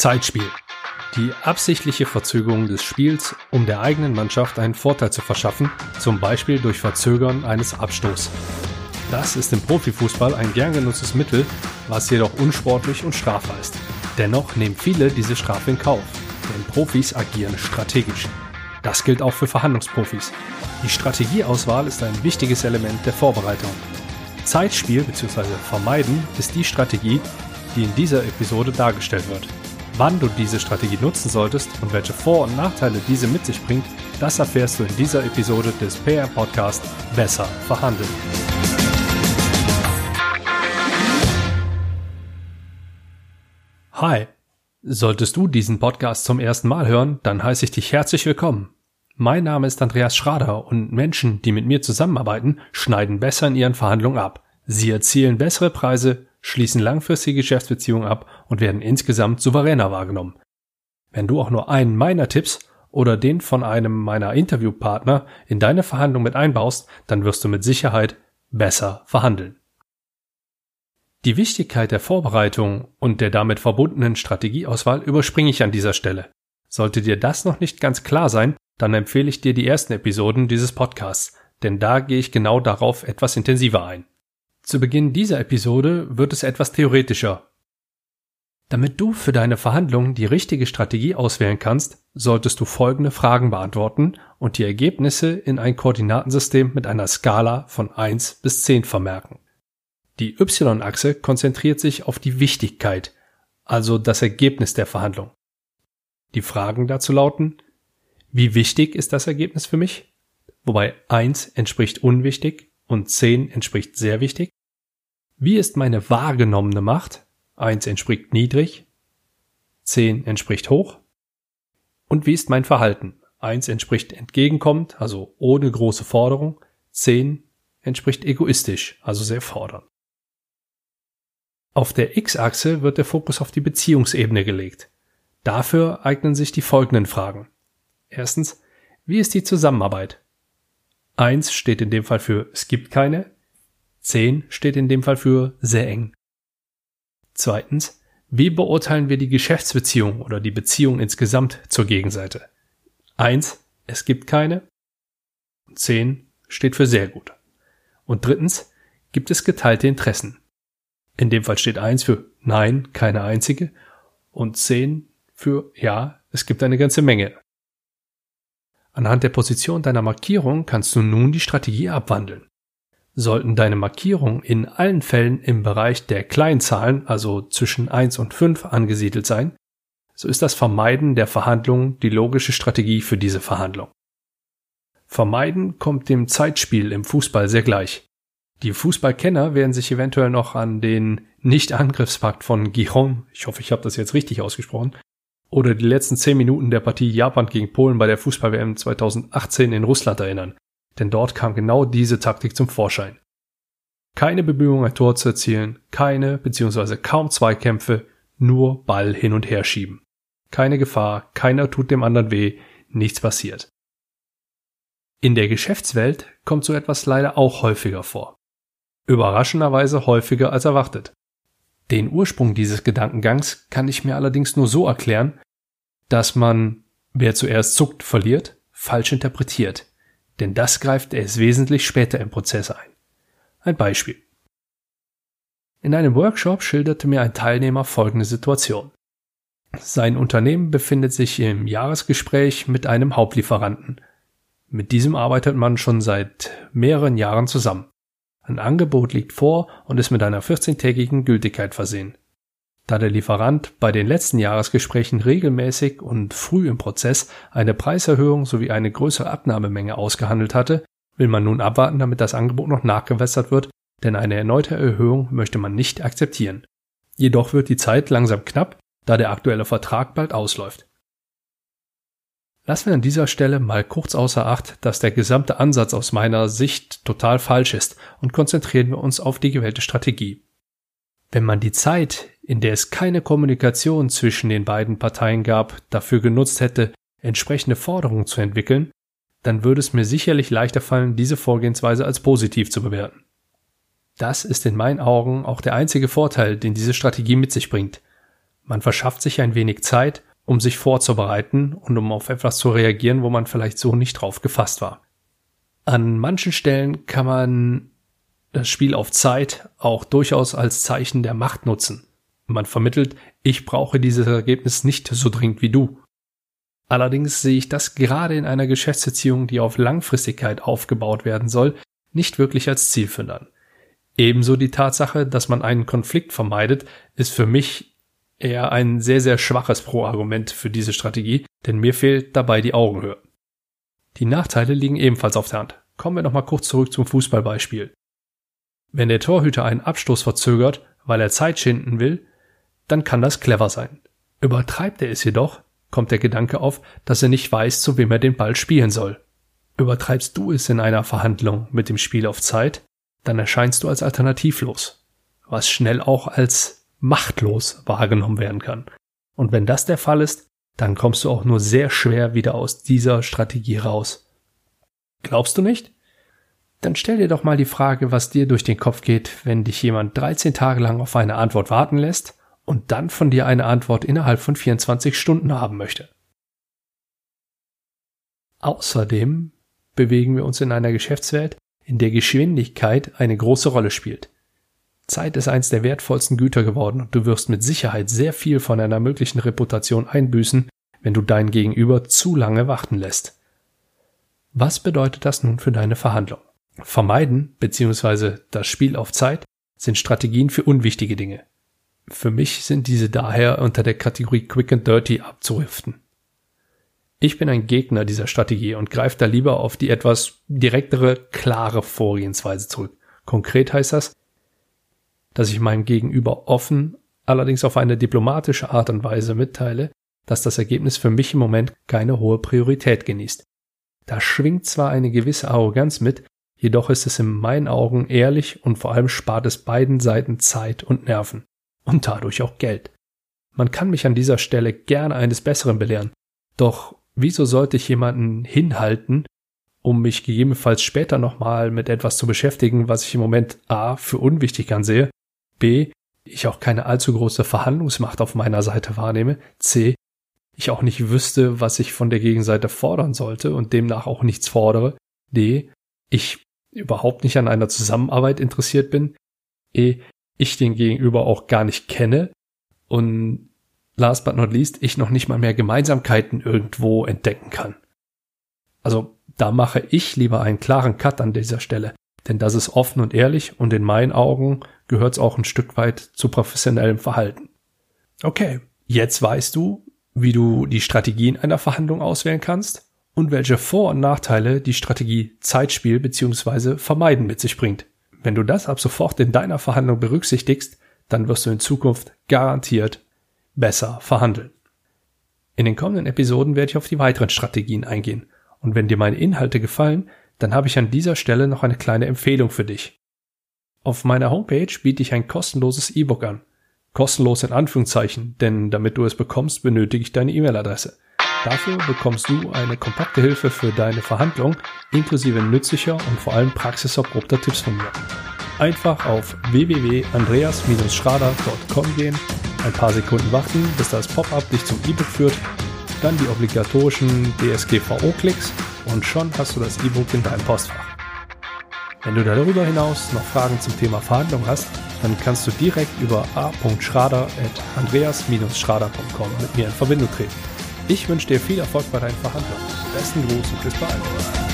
Zeitspiel. Die absichtliche Verzögerung des Spiels, um der eigenen Mannschaft einen Vorteil zu verschaffen, zum Beispiel durch Verzögern eines Abstoßes. Das ist im Profifußball ein gern genutztes Mittel, was jedoch unsportlich und strafbar ist. Dennoch nehmen viele diese Strafe in Kauf, denn Profis agieren strategisch. Das gilt auch für Verhandlungsprofis. Die Strategieauswahl ist ein wichtiges Element der Vorbereitung. Zeitspiel bzw. Vermeiden ist die Strategie, die in dieser Episode dargestellt wird. Wann du diese Strategie nutzen solltest und welche Vor- und Nachteile diese mit sich bringt, das erfährst du in dieser Episode des PR Podcast Besser verhandeln. Hi, solltest du diesen Podcast zum ersten Mal hören, dann heiße ich dich herzlich willkommen. Mein Name ist Andreas Schrader und Menschen, die mit mir zusammenarbeiten, schneiden besser in ihren Verhandlungen ab. Sie erzielen bessere Preise, schließen langfristige Geschäftsbeziehungen ab und werden insgesamt souveräner wahrgenommen. Wenn du auch nur einen meiner Tipps oder den von einem meiner Interviewpartner in deine Verhandlung mit einbaust, dann wirst du mit Sicherheit besser verhandeln. Die Wichtigkeit der Vorbereitung und der damit verbundenen Strategieauswahl überspringe ich an dieser Stelle. Sollte dir das noch nicht ganz klar sein, dann empfehle ich dir die ersten Episoden dieses Podcasts, denn da gehe ich genau darauf etwas intensiver ein. Zu Beginn dieser Episode wird es etwas theoretischer. Damit du für deine Verhandlungen die richtige Strategie auswählen kannst, solltest du folgende Fragen beantworten und die Ergebnisse in ein Koordinatensystem mit einer Skala von 1 bis 10 vermerken. Die Y-Achse konzentriert sich auf die Wichtigkeit, also das Ergebnis der Verhandlung. Die Fragen dazu lauten, wie wichtig ist das Ergebnis für mich? Wobei 1 entspricht unwichtig und 10 entspricht sehr wichtig. Wie ist meine wahrgenommene Macht? 1 entspricht niedrig, 10 entspricht hoch. Und wie ist mein Verhalten? 1 entspricht entgegenkommend, also ohne große Forderung, 10 entspricht egoistisch, also sehr fordernd. Auf der X-Achse wird der Fokus auf die Beziehungsebene gelegt. Dafür eignen sich die folgenden Fragen. Erstens, wie ist die Zusammenarbeit? Eins steht in dem Fall für es gibt keine. Zehn steht in dem Fall für sehr eng. Zweitens, wie beurteilen wir die Geschäftsbeziehung oder die Beziehung insgesamt zur Gegenseite? Eins, es gibt keine. Zehn steht für sehr gut. Und drittens, gibt es geteilte Interessen? In dem Fall steht eins für nein, keine einzige und zehn für ja, es gibt eine ganze Menge. Anhand der Position deiner Markierung kannst du nun die Strategie abwandeln. Sollten deine Markierungen in allen Fällen im Bereich der Kleinzahlen, also zwischen 1 und 5 angesiedelt sein, so ist das Vermeiden der Verhandlungen die logische Strategie für diese Verhandlung. Vermeiden kommt dem Zeitspiel im Fußball sehr gleich. Die Fußballkenner werden sich eventuell noch an den Nicht-Angriffspakt von Gijon, ich hoffe, ich habe das jetzt richtig ausgesprochen, oder die letzten zehn Minuten der Partie Japan gegen Polen bei der Fußball-WM 2018 in Russland erinnern, denn dort kam genau diese Taktik zum Vorschein. Keine Bemühungen, ein Tor zu erzielen, keine bzw. kaum Zweikämpfe, nur Ball hin und her schieben. Keine Gefahr, keiner tut dem anderen weh, nichts passiert. In der Geschäftswelt kommt so etwas leider auch häufiger vor. Überraschenderweise häufiger als erwartet. Den Ursprung dieses Gedankengangs kann ich mir allerdings nur so erklären, dass man, wer zuerst zuckt, verliert, falsch interpretiert. Denn das greift erst wesentlich später im Prozess ein. Ein Beispiel. In einem Workshop schilderte mir ein Teilnehmer folgende Situation. Sein Unternehmen befindet sich im Jahresgespräch mit einem Hauptlieferanten. Mit diesem arbeitet man schon seit mehreren Jahren zusammen. Ein Angebot liegt vor und ist mit einer 14-tägigen Gültigkeit versehen. Da der Lieferant bei den letzten Jahresgesprächen regelmäßig und früh im Prozess eine Preiserhöhung sowie eine größere Abnahmemenge ausgehandelt hatte, will man nun abwarten, damit das Angebot noch nachgewässert wird, denn eine erneute Erhöhung möchte man nicht akzeptieren. Jedoch wird die Zeit langsam knapp, da der aktuelle Vertrag bald ausläuft. Lassen wir an dieser Stelle mal kurz außer Acht, dass der gesamte Ansatz aus meiner Sicht total falsch ist und konzentrieren wir uns auf die gewählte Strategie. Wenn man die Zeit, in der es keine Kommunikation zwischen den beiden Parteien gab, dafür genutzt hätte, entsprechende Forderungen zu entwickeln, dann würde es mir sicherlich leichter fallen, diese Vorgehensweise als positiv zu bewerten. Das ist in meinen Augen auch der einzige Vorteil, den diese Strategie mit sich bringt. Man verschafft sich ein wenig Zeit, um sich vorzubereiten und um auf etwas zu reagieren, wo man vielleicht so nicht drauf gefasst war. An manchen Stellen kann man das Spiel auf Zeit auch durchaus als Zeichen der Macht nutzen. Man vermittelt, ich brauche dieses Ergebnis nicht so dringend wie du. Allerdings sehe ich das gerade in einer Geschäftsbeziehung, die auf Langfristigkeit aufgebaut werden soll, nicht wirklich als Zielführend an. Ebenso die Tatsache, dass man einen Konflikt vermeidet, ist für mich eher ein sehr, sehr schwaches Pro-Argument für diese Strategie, denn mir fehlt dabei die Augenhöhe. Die Nachteile liegen ebenfalls auf der Hand. Kommen wir nochmal kurz zurück zum Fußballbeispiel. Wenn der Torhüter einen Abstoß verzögert, weil er Zeit schinden will, dann kann das clever sein. Übertreibt er es jedoch, kommt der Gedanke auf, dass er nicht weiß, zu wem er den Ball spielen soll. Übertreibst du es in einer Verhandlung mit dem Spiel auf Zeit, dann erscheinst du als alternativlos, was schnell auch als machtlos wahrgenommen werden kann. Und wenn das der Fall ist, dann kommst du auch nur sehr schwer wieder aus dieser Strategie raus. Glaubst du nicht? Dann stell dir doch mal die Frage, was dir durch den Kopf geht, wenn dich jemand 13 Tage lang auf eine Antwort warten lässt und dann von dir eine Antwort innerhalb von 24 Stunden haben möchte. Außerdem bewegen wir uns in einer Geschäftswelt, in der Geschwindigkeit eine große Rolle spielt. Zeit ist eins der wertvollsten Güter geworden und du wirst mit Sicherheit sehr viel von einer möglichen Reputation einbüßen, wenn du dein Gegenüber zu lange warten lässt. Was bedeutet das nun für deine Verhandlung? Vermeiden bzw. das Spiel auf Zeit sind Strategien für unwichtige Dinge. Für mich sind diese daher unter der Kategorie Quick and Dirty abzuriften. Ich bin ein Gegner dieser Strategie und greife da lieber auf die etwas direktere, klare Vorgehensweise zurück. Konkret heißt das, dass ich meinem Gegenüber offen, allerdings auf eine diplomatische Art und Weise mitteile, dass das Ergebnis für mich im Moment keine hohe Priorität genießt. Da schwingt zwar eine gewisse Arroganz mit, jedoch ist es in meinen Augen ehrlich und vor allem spart es beiden Seiten Zeit und Nerven und dadurch auch Geld. Man kann mich an dieser Stelle gerne eines Besseren belehren. Doch wieso sollte ich jemanden hinhalten, um mich gegebenenfalls später nochmal mit etwas zu beschäftigen, was ich im Moment A für unwichtig ansehe, B ich auch keine allzu große Verhandlungsmacht auf meiner Seite wahrnehme, C ich auch nicht wüsste, was ich von der Gegenseite fordern sollte und demnach auch nichts fordere, D ich überhaupt nicht an einer Zusammenarbeit interessiert bin, E ich den Gegenüber auch gar nicht kenne und last but not least, ich noch nicht mal mehr Gemeinsamkeiten irgendwo entdecken kann. Also da mache ich lieber einen klaren Cut an dieser Stelle, denn das ist offen und ehrlich und in meinen Augen gehört es auch ein Stück weit zu professionellem Verhalten. Okay, jetzt weißt du, wie du die Strategien einer Verhandlung auswählen kannst und welche Vor- und Nachteile die Strategie Zeitspiel bzw. Vermeiden mit sich bringt. Wenn du das ab sofort in deiner Verhandlung berücksichtigst, dann wirst du in Zukunft garantiert besser verhandeln. In den kommenden Episoden werde ich auf die weiteren Strategien eingehen. Und wenn dir meine Inhalte gefallen, dann habe ich an dieser Stelle noch eine kleine Empfehlung für dich. Auf meiner Homepage biete ich ein kostenloses E-Book an. Kostenlos in Anführungszeichen, denn damit du es bekommst, benötige ich deine E-Mail-Adresse. Dafür bekommst du eine kompakte Hilfe für deine Verhandlung, inklusive nützlicher und vor allem praxiserprobter Tipps von mir. Einfach auf www.andreas-schrader.com gehen, ein paar Sekunden warten, bis das Pop-up dich zum E-Book führt, dann die obligatorischen DSGVO-Klicks und schon hast du das E-Book in deinem Postfach. Wenn du darüber hinaus noch Fragen zum Thema Verhandlung hast, dann kannst du direkt über a.schrader.andreas-schrader.com mit mir in Verbindung treten. Ich wünsche dir viel Erfolg bei deinen Verhandlungen. Besten Gruß und bis bald.